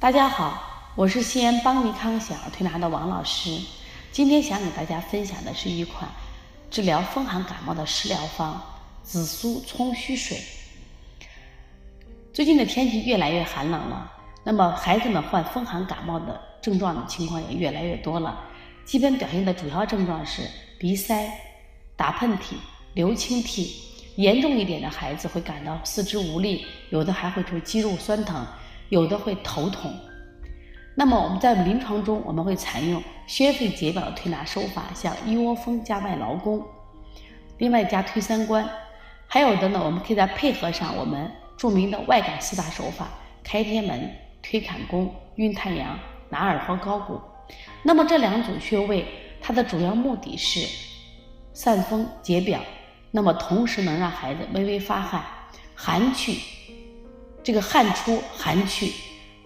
大家好，我是西安邦尼康小儿推拿的王老师。今天想给大家分享的是一款治疗风寒感冒的食疗方——紫苏葱须水。最近的天气越来越寒冷了，那么孩子们患风寒感冒的症状的情况也越来越多了。基本表现的主要症状是鼻塞、打喷嚏、流清涕，严重一点的孩子会感到四肢无力，有的还会出肌肉酸疼。有的会头痛，那么我们在临床中我们会采用宣肺解表推拿手法，像一窝蜂加外劳宫，另外加推三关，还有的呢，我们可以再配合上我们著名的外感四大手法：开天门、推坎宫、运太阳、拿耳和高骨。那么这两组穴位，它的主要目的是散风解表，那么同时能让孩子微微发汗，寒去。这个汗出寒去，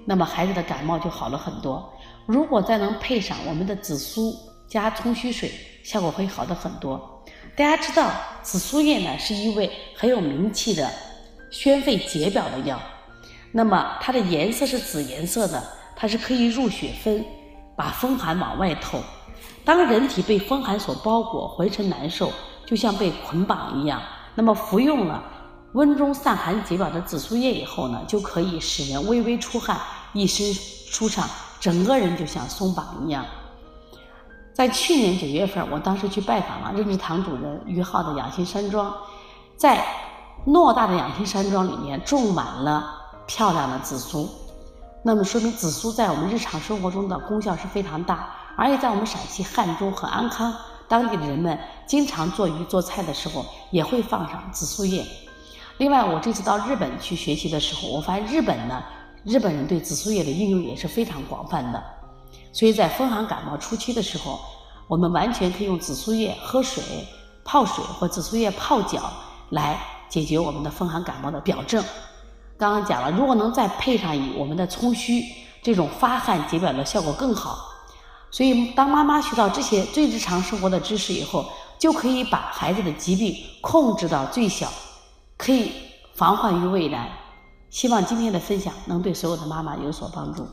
那么孩子的感冒就好了很多。如果再能配上我们的紫苏加葱须水，效果会好的很多。大家知道紫苏叶呢是一味很有名气的宣肺解表的药，那么它的颜色是紫颜色的，它是可以入血分，把风寒往外透。当人体被风寒所包裹，浑身难受，就像被捆绑一样，那么服用了。温中散寒解表的紫苏叶以后呢，就可以使人微微出汗，一身舒畅，整个人就像松绑一样。在去年九月份，我当时去拜访了任志堂主任于浩的养心山庄，在偌大的养心山庄里面种满了漂亮的紫苏，那么说明紫苏在我们日常生活中的功效是非常大，而且在我们陕西汉中和安康当地的人们经常做鱼做菜的时候也会放上紫苏叶。另外，我这次到日本去学习的时候，我发现日本呢，日本人对紫苏叶的应用也是非常广泛的。所以在风寒感冒初期的时候，我们完全可以用紫苏叶喝水、泡水或紫苏叶泡脚来解决我们的风寒感冒的表症。刚刚讲了，如果能再配上以我们的葱须，这种发汗解表的效果更好。所以，当妈妈学到这些最日常生活的知识以后，就可以把孩子的疾病控制到最小。可以防患于未然希望今天的分享能对所有的妈妈有所帮助。